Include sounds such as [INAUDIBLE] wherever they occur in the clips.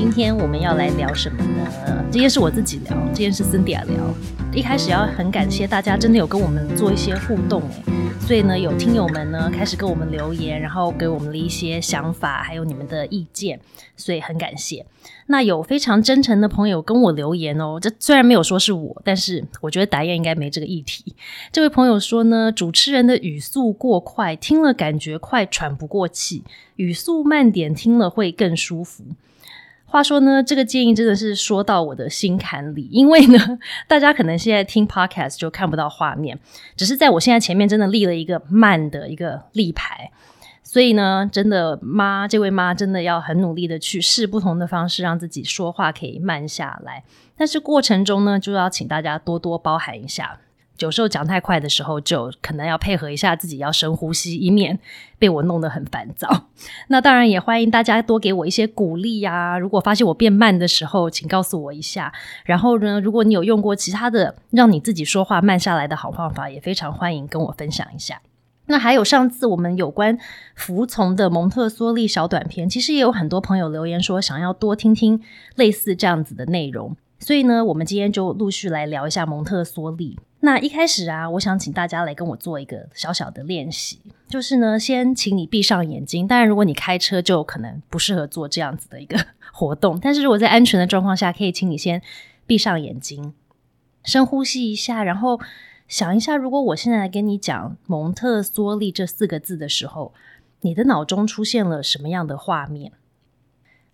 今天我们要来聊什么呢？今天是我自己聊，今天是 Cindy 聊。一开始要很感谢大家，真的有跟我们做一些互动哎，所以呢，有听友们呢开始跟我们留言，然后给我们的一些想法，还有你们的意见，所以很感谢。那有非常真诚的朋友跟我留言哦，这虽然没有说是我，但是我觉得答案应该没这个议题。这位朋友说呢，主持人的语速过快，听了感觉快喘不过气；语速慢点，听了会更舒服。话说呢，这个建议真的是说到我的心坎里，因为呢，[LAUGHS] 大家可能现在听 podcast 就看不到画面，只是在我现在前面真的立了一个慢的一个立牌，所以呢，真的妈，这位妈真的要很努力的去试不同的方式，让自己说话可以慢下来，但是过程中呢，就要请大家多多包涵一下。有时候讲太快的时候，就可能要配合一下自己，要深呼吸，以免被我弄得很烦躁。[LAUGHS] 那当然也欢迎大家多给我一些鼓励呀。如果发现我变慢的时候，请告诉我一下。然后呢，如果你有用过其他的让你自己说话慢下来的好方法，也非常欢迎跟我分享一下。那还有上次我们有关服从的蒙特梭利小短片，其实也有很多朋友留言说想要多听听类似这样子的内容。所以呢，我们今天就陆续来聊一下蒙特梭利。那一开始啊，我想请大家来跟我做一个小小的练习，就是呢，先请你闭上眼睛。当然，如果你开车，就可能不适合做这样子的一个 [LAUGHS] 活动。但是如果在安全的状况下，可以请你先闭上眼睛，深呼吸一下，然后想一下，如果我现在来跟你讲蒙特梭利这四个字的时候，你的脑中出现了什么样的画面？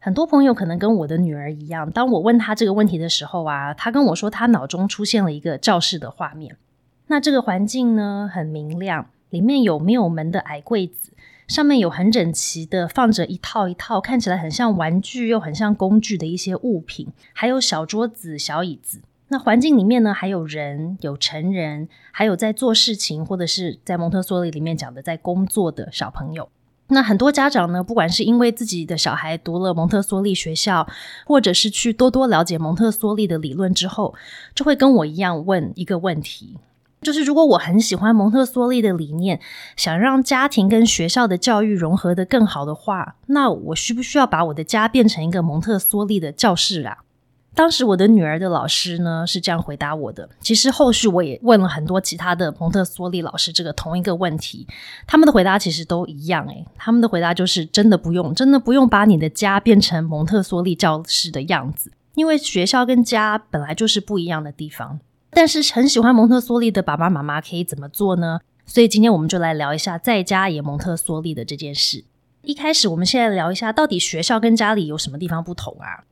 很多朋友可能跟我的女儿一样，当我问她这个问题的时候啊，她跟我说她脑中出现了一个教室的画面。那这个环境呢很明亮，里面有没有门的矮柜子，上面有很整齐的放着一套一套看起来很像玩具又很像工具的一些物品，还有小桌子、小椅子。那环境里面呢还有人，有成人，还有在做事情或者是在蒙特梭利里面讲的在工作的小朋友。那很多家长呢，不管是因为自己的小孩读了蒙特梭利学校，或者是去多多了解蒙特梭利的理论之后，就会跟我一样问一个问题：就是如果我很喜欢蒙特梭利的理念，想让家庭跟学校的教育融合的更好的话，那我需不需要把我的家变成一个蒙特梭利的教室啊？当时我的女儿的老师呢是这样回答我的。其实后续我也问了很多其他的蒙特梭利老师这个同一个问题，他们的回答其实都一样。诶，他们的回答就是真的不用，真的不用把你的家变成蒙特梭利教室的样子，因为学校跟家本来就是不一样的地方。但是很喜欢蒙特梭利的爸爸妈妈可以怎么做呢？所以今天我们就来聊一下在家也蒙特梭利的这件事。一开始，我们现在聊一下到底学校跟家里有什么地方不同啊？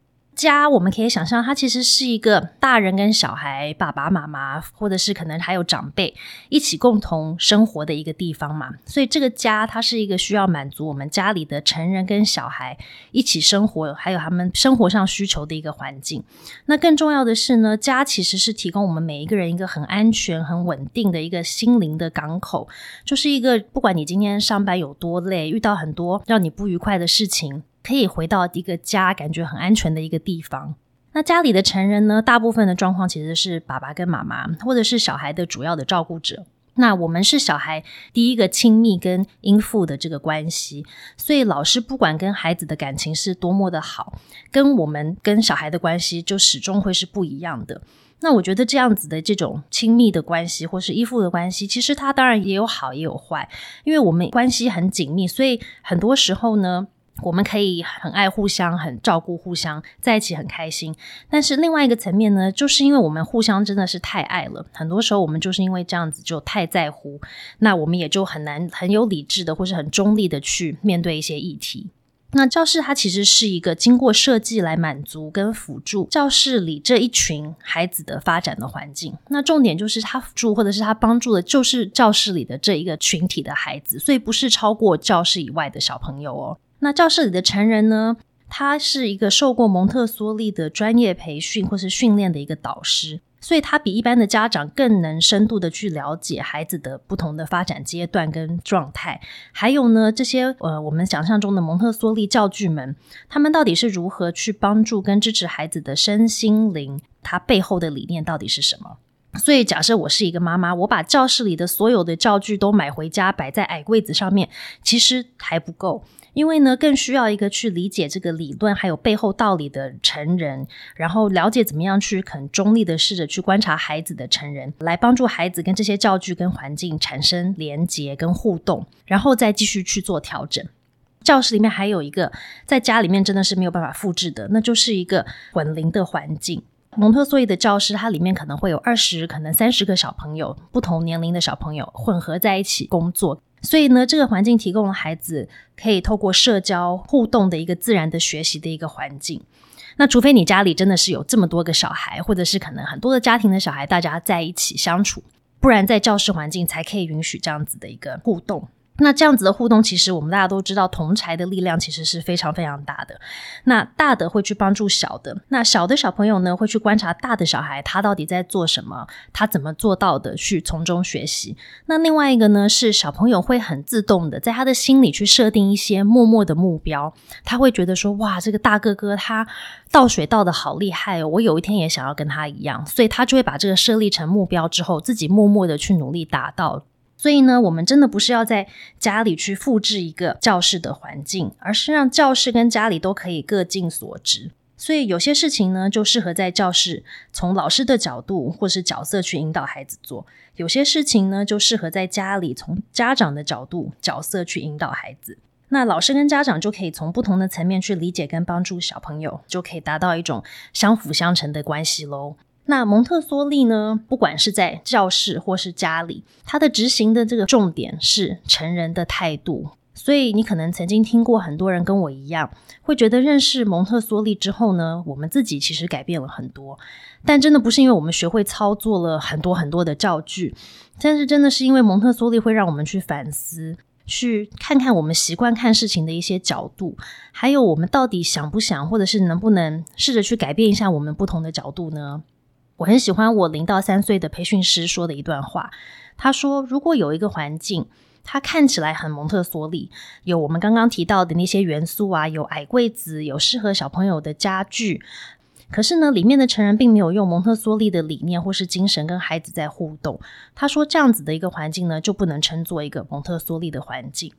家，我们可以想象，它其实是一个大人跟小孩、爸爸妈妈，或者是可能还有长辈一起共同生活的一个地方嘛。所以，这个家它是一个需要满足我们家里的成人跟小孩一起生活，还有他们生活上需求的一个环境。那更重要的是呢，家其实是提供我们每一个人一个很安全、很稳定的一个心灵的港口，就是一个不管你今天上班有多累，遇到很多让你不愉快的事情。可以回到一个家，感觉很安全的一个地方。那家里的成人呢？大部分的状况其实是爸爸跟妈妈，或者是小孩的主要的照顾者。那我们是小孩第一个亲密跟应付的这个关系，所以老师不管跟孩子的感情是多么的好，跟我们跟小孩的关系就始终会是不一样的。那我觉得这样子的这种亲密的关系，或是依附的关系，其实它当然也有好也有坏，因为我们关系很紧密，所以很多时候呢。我们可以很爱互相，很照顾互相，在一起很开心。但是另外一个层面呢，就是因为我们互相真的是太爱了，很多时候我们就是因为这样子就太在乎，那我们也就很难很有理智的或是很中立的去面对一些议题。那教室它其实是一个经过设计来满足跟辅助教室里这一群孩子的发展的环境。那重点就是它辅助或者是它帮助的，就是教室里的这一个群体的孩子，所以不是超过教室以外的小朋友哦。那教室里的成人呢？他是一个受过蒙特梭利的专业培训或是训练的一个导师，所以他比一般的家长更能深度的去了解孩子的不同的发展阶段跟状态。还有呢，这些呃，我们想象中的蒙特梭利教具们，他们到底是如何去帮助跟支持孩子的身心灵？它背后的理念到底是什么？所以，假设我是一个妈妈，我把教室里的所有的教具都买回家，摆在矮柜子上面，其实还不够。因为呢，更需要一个去理解这个理论还有背后道理的成人，然后了解怎么样去很中立的试着去观察孩子的成人，来帮助孩子跟这些教具跟环境产生连结跟互动，然后再继续去做调整。教室里面还有一个在家里面真的是没有办法复制的，那就是一个混龄的环境。蒙特梭利的教室，它里面可能会有二十、可能三十个小朋友，不同年龄的小朋友混合在一起工作。所以呢，这个环境提供了孩子可以透过社交互动的一个自然的学习的一个环境。那除非你家里真的是有这么多个小孩，或者是可能很多的家庭的小孩，大家在一起相处，不然在教室环境才可以允许这样子的一个互动。那这样子的互动，其实我们大家都知道，同才的力量其实是非常非常大的。那大的会去帮助小的，那小的小朋友呢，会去观察大的小孩，他到底在做什么，他怎么做到的，去从中学习。那另外一个呢，是小朋友会很自动的，在他的心里去设定一些默默的目标，他会觉得说，哇，这个大哥哥他倒水倒的好厉害哦，我有一天也想要跟他一样，所以他就会把这个设立成目标之后，自己默默的去努力达到。所以呢，我们真的不是要在家里去复制一个教室的环境，而是让教室跟家里都可以各尽所职。所以有些事情呢，就适合在教室从老师的角度或是角色去引导孩子做；有些事情呢，就适合在家里从家长的角度角色去引导孩子。那老师跟家长就可以从不同的层面去理解跟帮助小朋友，就可以达到一种相辅相成的关系喽。那蒙特梭利呢？不管是在教室或是家里，它的执行的这个重点是成人的态度。所以你可能曾经听过很多人跟我一样，会觉得认识蒙特梭利之后呢，我们自己其实改变了很多。但真的不是因为我们学会操作了很多很多的教具，但是真的是因为蒙特梭利会让我们去反思，去看看我们习惯看事情的一些角度，还有我们到底想不想，或者是能不能试着去改变一下我们不同的角度呢？我很喜欢我零到三岁的培训师说的一段话。他说：“如果有一个环境，它看起来很蒙特梭利，有我们刚刚提到的那些元素啊，有矮柜子，有适合小朋友的家具，可是呢，里面的成人并没有用蒙特梭利的理念或是精神跟孩子在互动。他说，这样子的一个环境呢，就不能称作一个蒙特梭利的环境。”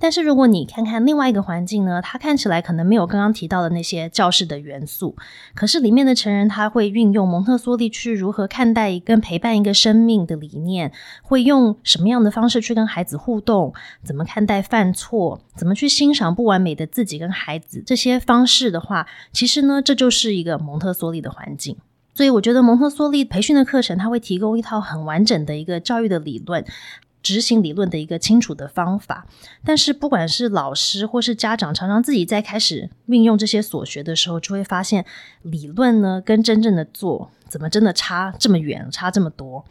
但是如果你看看另外一个环境呢，它看起来可能没有刚刚提到的那些教室的元素，可是里面的成人他会运用蒙特梭利去如何看待跟陪伴一个生命的理念，会用什么样的方式去跟孩子互动，怎么看待犯错，怎么去欣赏不完美的自己跟孩子，这些方式的话，其实呢，这就是一个蒙特梭利的环境。所以我觉得蒙特梭利培训的课程，它会提供一套很完整的一个教育的理论。执行理论的一个清楚的方法，但是不管是老师或是家长，常常自己在开始运用这些所学的时候，就会发现理论呢跟真正的做怎么真的差这么远，差这么多。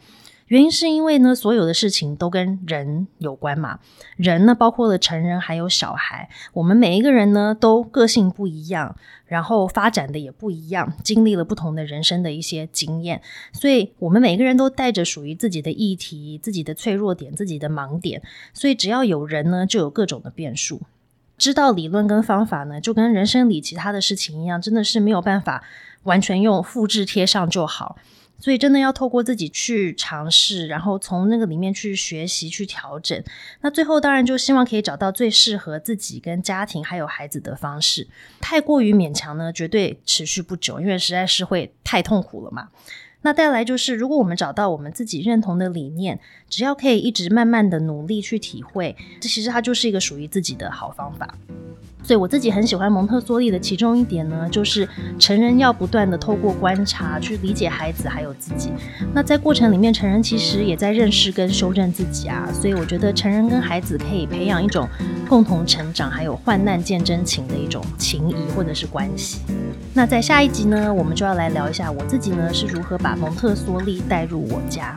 原因是因为呢，所有的事情都跟人有关嘛。人呢，包括了成人还有小孩，我们每一个人呢，都个性不一样，然后发展的也不一样，经历了不同的人生的一些经验，所以我们每个人都带着属于自己的议题、自己的脆弱点、自己的盲点。所以只要有人呢，就有各种的变数。知道理论跟方法呢，就跟人生里其他的事情一样，真的是没有办法完全用复制贴上就好。所以，真的要透过自己去尝试，然后从那个里面去学习、去调整。那最后，当然就希望可以找到最适合自己、跟家庭还有孩子的方式。太过于勉强呢，绝对持续不久，因为实在是会太痛苦了嘛。那再来就是，如果我们找到我们自己认同的理念，只要可以一直慢慢的努力去体会，这其实它就是一个属于自己的好方法。所以我自己很喜欢蒙特梭利的其中一点呢，就是成人要不断的透过观察去理解孩子还有自己。那在过程里面，成人其实也在认识跟修正自己啊。所以我觉得成人跟孩子可以培养一种共同成长，还有患难见真情的一种情谊或者是关系。那在下一集呢，我们就要来聊一下我自己呢是如何把蒙特梭利带入我家。